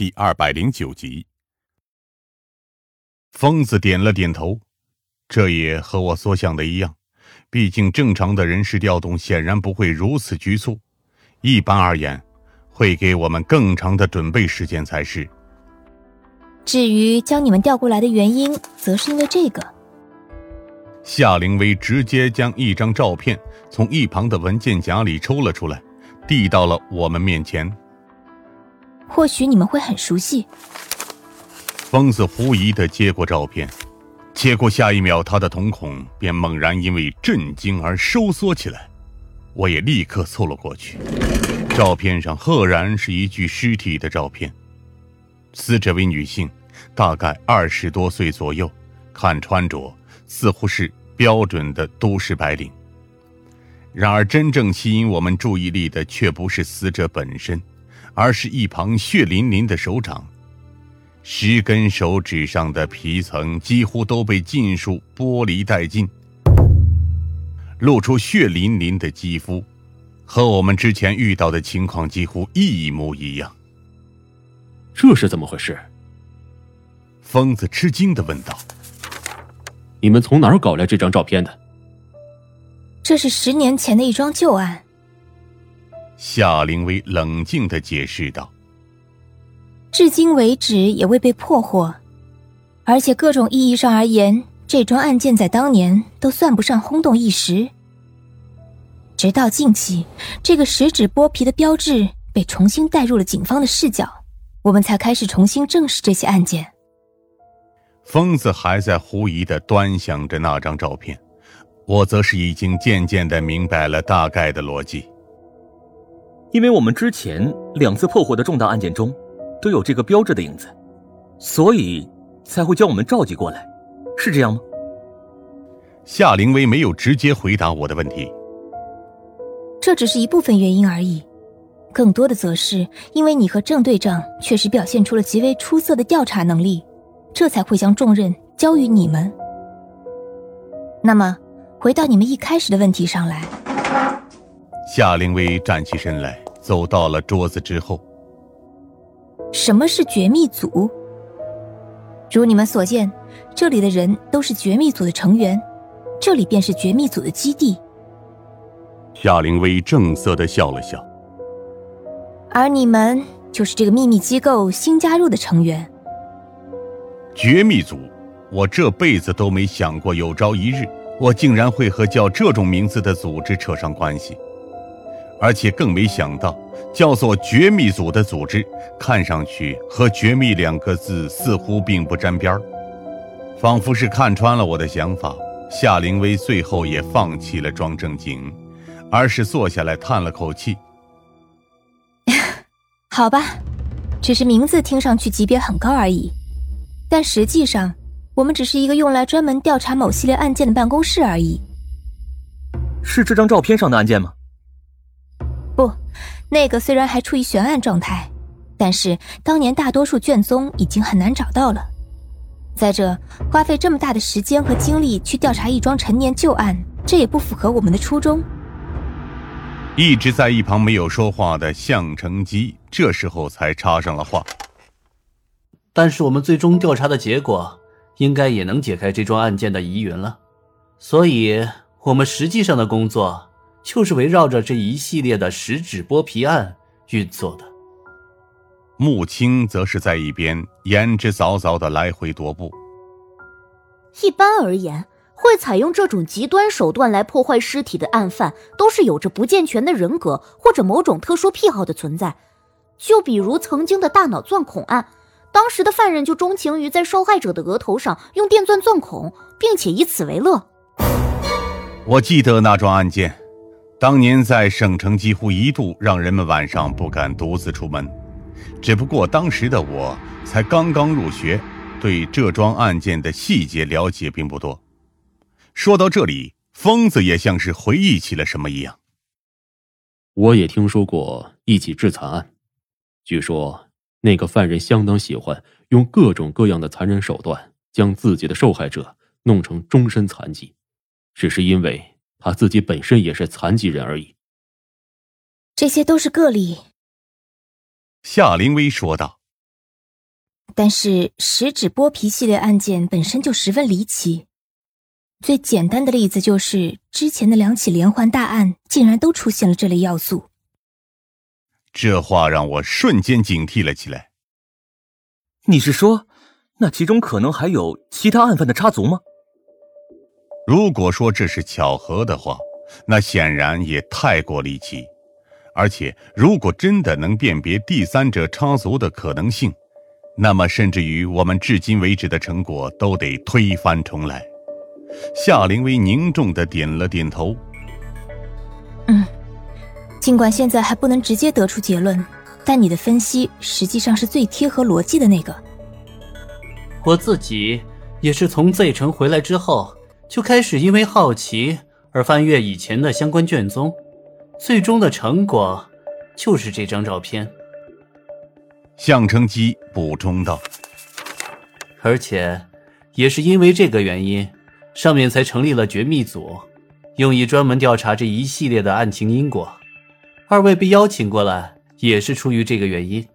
第二百零九集。疯子点了点头，这也和我所想的一样。毕竟正常的人事调动显然不会如此局促，一般而言，会给我们更长的准备时间才是。至于将你们调过来的原因，则是因为这个。夏灵薇直接将一张照片从一旁的文件夹里抽了出来，递到了我们面前。或许你们会很熟悉。疯子狐疑的接过照片，结果下一秒，他的瞳孔便猛然因为震惊而收缩起来。我也立刻凑了过去，照片上赫然是一具尸体的照片，死者为女性，大概二十多岁左右，看穿着似乎是标准的都市白领。然而，真正吸引我们注意力的却不是死者本身，而是一旁血淋淋的手掌。十根手指上的皮层几乎都被尽数剥离殆尽，露出血淋淋的肌肤，和我们之前遇到的情况几乎一模一样。这是怎么回事？疯子吃惊的问道：“你们从哪儿搞来这张照片的？”这是十年前的一桩旧案。夏灵薇冷静的解释道。至今为止也未被破获，而且各种意义上而言，这桩案件在当年都算不上轰动一时。直到近期，这个食指剥皮的标志被重新带入了警方的视角，我们才开始重新正视这些案件。疯子还在狐疑的端详着那张照片，我则是已经渐渐的明白了大概的逻辑。因为我们之前两次破获的重大案件中。都有这个标志的影子，所以才会将我们召集过来，是这样吗？夏灵薇没有直接回答我的问题。这只是一部分原因而已，更多的则是因为你和郑队长确实表现出了极为出色的调查能力，这才会将重任交于你们。那么，回到你们一开始的问题上来。夏灵薇站起身来，走到了桌子之后。什么是绝密组？如你们所见，这里的人都是绝密组的成员，这里便是绝密组的基地。夏灵薇正色的笑了笑。而你们就是这个秘密机构新加入的成员。绝密组，我这辈子都没想过有朝一日，我竟然会和叫这种名字的组织扯上关系。而且更没想到，叫做“绝密组”的组织，看上去和“绝密”两个字似乎并不沾边儿。仿佛是看穿了我的想法，夏灵薇最后也放弃了装正经，而是坐下来叹了口气：“ 好吧，只是名字听上去级别很高而已，但实际上，我们只是一个用来专门调查某系列案件的办公室而已。”是这张照片上的案件吗？不，那个虽然还处于悬案状态，但是当年大多数卷宗已经很难找到了。再者，花费这么大的时间和精力去调查一桩陈年旧案，这也不符合我们的初衷。一直在一旁没有说话的向成基，这时候才插上了话。但是我们最终调查的结果，应该也能解开这桩案件的疑云了。所以，我们实际上的工作。就是围绕着这一系列的食指剥皮案运作的。穆青则是在一边言之凿凿的来回踱步。一般而言，会采用这种极端手段来破坏尸体的案犯，都是有着不健全的人格或者某种特殊癖好的存在。就比如曾经的大脑钻孔案，当时的犯人就钟情于在受害者的额头上用电钻钻孔，并且以此为乐。我记得那桩案件。当年在省城几乎一度让人们晚上不敢独自出门，只不过当时的我才刚刚入学，对这桩案件的细节了解并不多。说到这里，疯子也像是回忆起了什么一样。我也听说过一起致残案，据说那个犯人相当喜欢用各种各样的残忍手段将自己的受害者弄成终身残疾，只是因为。他自己本身也是残疾人而已。这些都是个例。”夏灵薇说道。但是食指剥皮系列案件本身就十分离奇。最简单的例子就是之前的两起连环大案，竟然都出现了这类要素。这话让我瞬间警惕了起来。你是说，那其中可能还有其他案犯的插足吗？如果说这是巧合的话，那显然也太过离奇。而且，如果真的能辨别第三者插足的可能性，那么甚至于我们至今为止的成果都得推翻重来。夏灵薇凝重的点了点头。嗯，尽管现在还不能直接得出结论，但你的分析实际上是最贴合逻辑的那个。我自己也是从 Z 城回来之后，就开始因为好奇而翻阅以前的相关卷宗，最终的成果就是这张照片。向成基补充道：“而且，也是因为这个原因。”上面才成立了绝密组，用以专门调查这一系列的案情因果。二位被邀请过来，也是出于这个原因。